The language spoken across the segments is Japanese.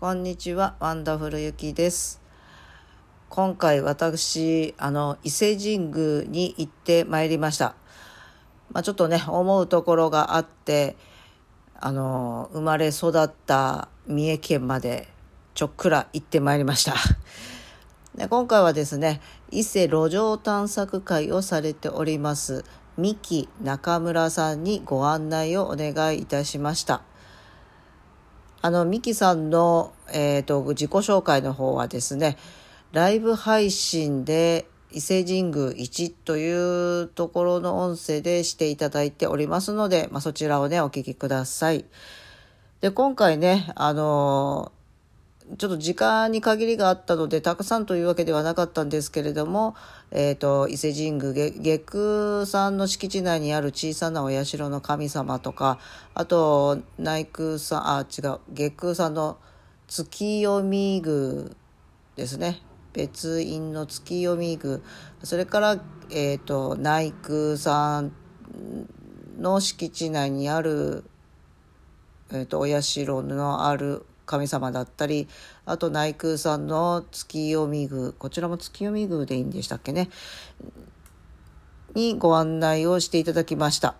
こんにちは、ワンダフルゆきです。今回私、あの、伊勢神宮に行ってまいりました。まあ、ちょっとね、思うところがあって、あの、生まれ育った三重県までちょっくら行ってまいりました。で今回はですね、伊勢路上探索会をされております、三木中村さんにご案内をお願いいたしました。あの、ミキさんの、えっ、と、自己紹介の方はですね、ライブ配信で伊勢神宮1というところの音声でしていただいておりますので、まあ、そちらをね、お聞きください。で、今回ね、あのちょっと時間に限りがあったので、たくさんというわけではなかったんですけれども、えっ、と、伊勢神宮、げ下空さんの敷地内にある小さなお社の神様とか、あと、内空さん、あ、違う、下空さんの月読み宮ですね。別院の月読み宮。それから、えっ、と、内空さんの敷地内にある、えっ、と、お社のある神様だったり、あと内空さんの月読み宮、こちらも月読み宮でいいんでしたっけね、にご案内をしていただきました。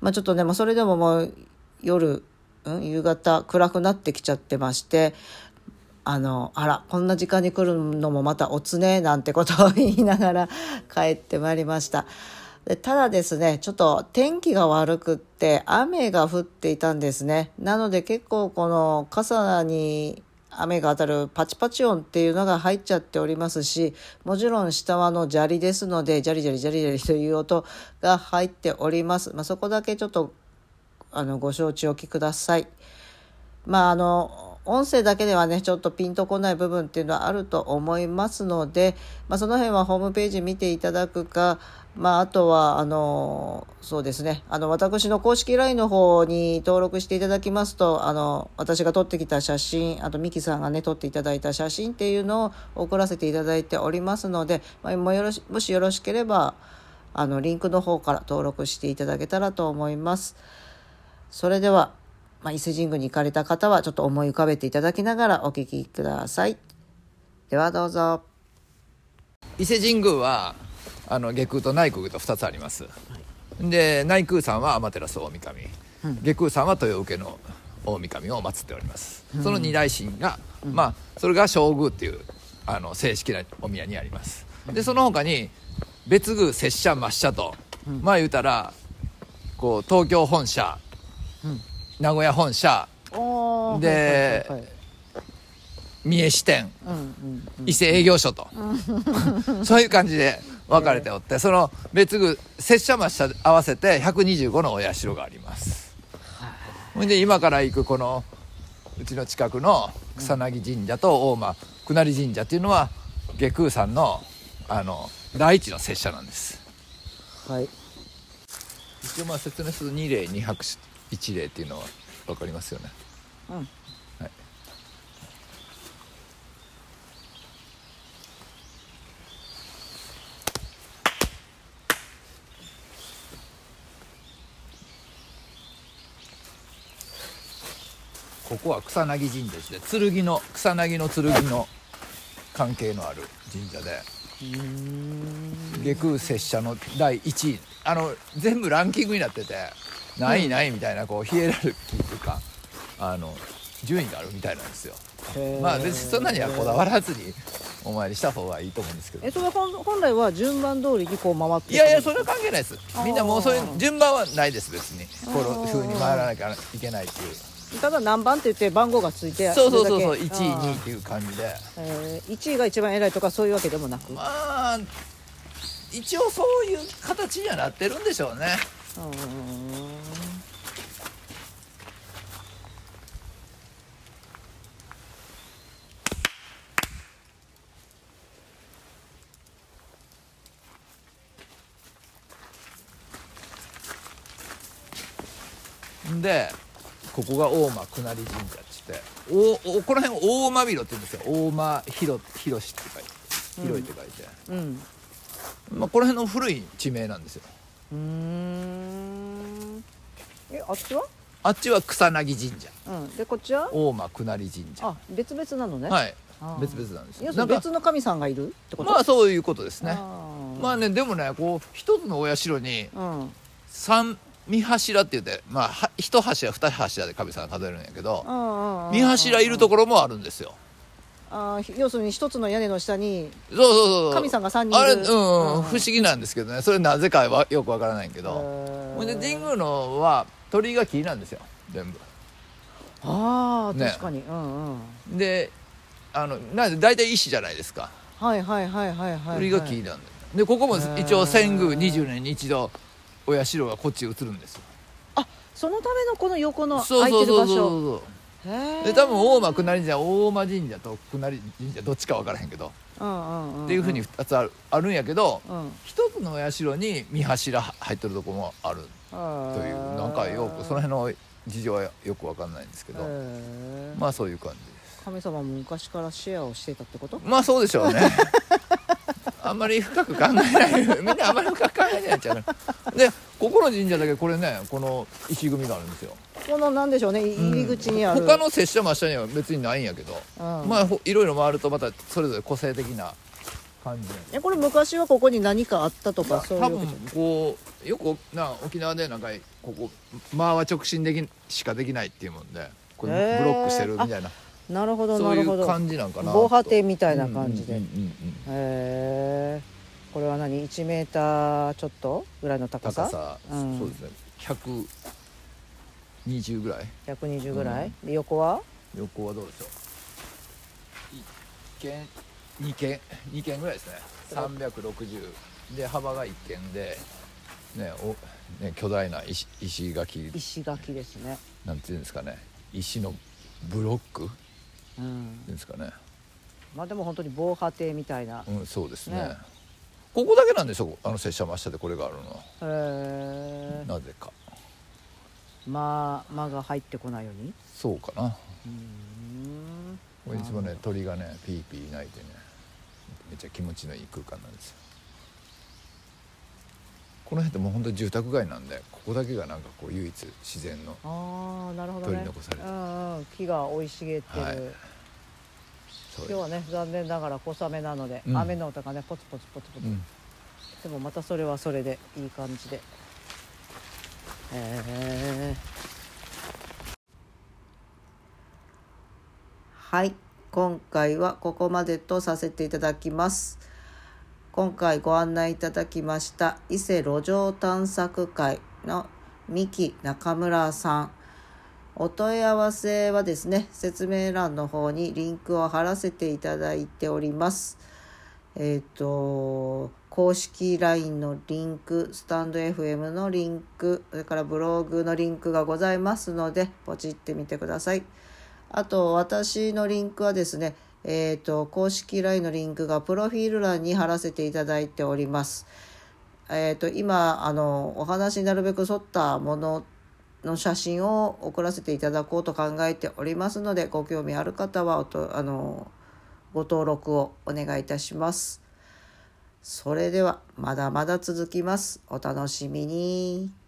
まあちょっとね、まあそれでももう夜、うん、夕方暗くなってきちゃってまして、あの、あら、こんな時間に来るのもまたおつね、なんてことを言いながら帰ってまいりました。でただですね、ちょっと天気が悪くって雨が降っていたんですね。なので結構この傘に雨が当たるパチパチ音っていうのが入っちゃっておりますし、もちろん下はの砂利ですので、ジャリジャリジャリジャリという音が入っております。まあ、そこだけちょっとあのご承知おきください。まああの音声だけではねちょっとピンとこない部分っていうのはあると思いますので、まあ、その辺はホームページ見ていただくか、まあ、あとはあのそうですねあの私の公式 LINE の方に登録していただきますとあの私が撮ってきた写真あとミキさんがね撮っていただいた写真っていうのを送らせていただいておりますので、まあ、もよろしもしよろしければあのリンクの方から登録していただけたらと思います。それではまあ、伊勢神宮に行かれた方はちょっと思い浮かべていただきながらお聞きください。ではどうぞ。伊勢神宮はあの下空と内空と2つあります、で内空さんは天照大神、下空さんは豊受の大神を祀っております、その二大神が、まあそれが正宮っていうあの正式なお宮にあります。でその他に別宮拙者末社と、まあ言うたらこう東京本社、名古屋本社。おではいはいはい三重支店。うんうん伊勢営業所と、そういう感じで分かれておって、その別宮拙者末社合わせて125のお社があります。ほんで今から行くこのうちの近くの草薙神社と大間久成神社っていうのは下空さんのあの第一の拙者なんです。はい。一応まあ説明すると2例2拍手1例っていうのは分かりますよね？うん。はい。ここは草薙神社ですね。剣の草薙の剣の関係のある神社で。下空拙者の第1位。あの全部ランキングになってて何位何位みたいなこうヒエラルキーというかあの順位があるみたいなんですよ。まあ別にそんなにはこだわらずにお参りした方がいいと思うんですけど。え、それ本本来は順番通りにこう回っていやいやそれは関係ないです。みんなもうそういう順番はないです別に。こういうふうに回らなきゃいけないっていう。ただ何番って言って番号がついてそうそうそうそうれだけ。1位あー2位っていう感じで。えー、1位が一番偉いとかそういうわけでもなく、まあ一応そういう形にはなってるんでしょうねでここが大間久成神社っつっておおこの辺大間広って言うんですよ。大間広広しって書いて広いって書いて、うん。まあ、この辺の古い地名なんですようーん。えあっちは？あっちは草薙神社。うん。でこっちは？大間下り神社。あ別々なのね。はい。別々なんですよ。なんか別の神さんがいるってこと？まあそういうことですね。まあねでもねこう一つのお社にうん。三三柱って言ってまあは一柱二柱で神さんが数えるんやけど三柱いるところもあるんですよあー要するに一つの屋根の下にそうそうそう神さんが三人いる。あれうん、うん。うん不思議なんですけどね。それなぜかはよくわからないけど。ほんで神宮のは鳥居が木なんですよ。全部。ああね。確かに、うんうん。であのなんで大体石じゃないですか。はいはいはいはいはい鳥居が木なんででここも一応遷宮20年に一度お社がこっち移るんですよ。あそのためのこの横のそう空いてる場そうそうそう。所そへーうで多分大間下り神社大間神社と下り神社どっちか分からへんけど、うんうんうんっていうふうに2つあるあるんやけどうん。一つのお社に三柱入ってるとこもあるとというなんかよくその辺の事情はよく分かんないんですけど。まあそういう感じです。神様も昔からシェアをしていたってこと？まあそうでしょうね。あんまり深く考えない。みんなあんまり深く考えないんちゃうねでここの神社だけこれねこの石組みがあるんですよこのなんでしょうねい入り口にある、他の拙者真下には別にないんやけど、うん。まあほいろいろ回るとまたそれぞれ個性的な感じえこれ昔はここに何かあったとかそういう多分こうよくな沖縄でなんかここ間は直進できしかできないっていうもんで。これブロックしてるみたいな。なるほどそういうなるほど。感じなんかな防波堤みみたいな感じで、へえこれは何？1メーターちょっと？ぐらいの高さ？高さ、うん。そうですね120ぐらい。120ぐらい、で横は？横はどうでしょう？1軒2軒2軒ぐらいですね。360で幅が1軒でねおね巨大な石石垣。石垣ですね。なんていうんですかね。石のブロック？うん。ですかね。まあでも本当に防波堤みたいな。うんそうですね。ね。ここだけなんでしょ？あの拙者真下でこれがあるのは。へえなぜかまあ間が入ってこないように？そうかな。うーん。これいつもね鳥がねピーピー鳴いてねめっちゃ気持ちのいい空間なんですよ。この辺ってもう本当に住宅街なんでここだけがなんかこう唯一自然のああなるほどね。取り残されてうんうん、木が生い茂ってる、はい。今日はね残念ながら小雨なので、うん。雨の音がねポツポツポツポツ、うん。でもまたそれはそれでいい感じで。へえはい。今回はここまでとさせていただきます。今回ご案内いただきました伊勢路上探索会の三木中村さん。お問い合わせはですね説明欄の方にリンクを貼らせていただいております。えっ、と公式 LINE のリンクスタンド FM のリンクそれからブログのリンクがございますのでポチってみてください。あと私のリンクはですねえっ、と公式 LINE のリンクがプロフィール欄に貼らせていただいております。えー、と今あのお話になるべく沿ったものの写真を送らせていただこうと考えておりますのでご興味ある方はおとあのご登録をお願いいたします。それではまだまだ続きます。お楽しみに。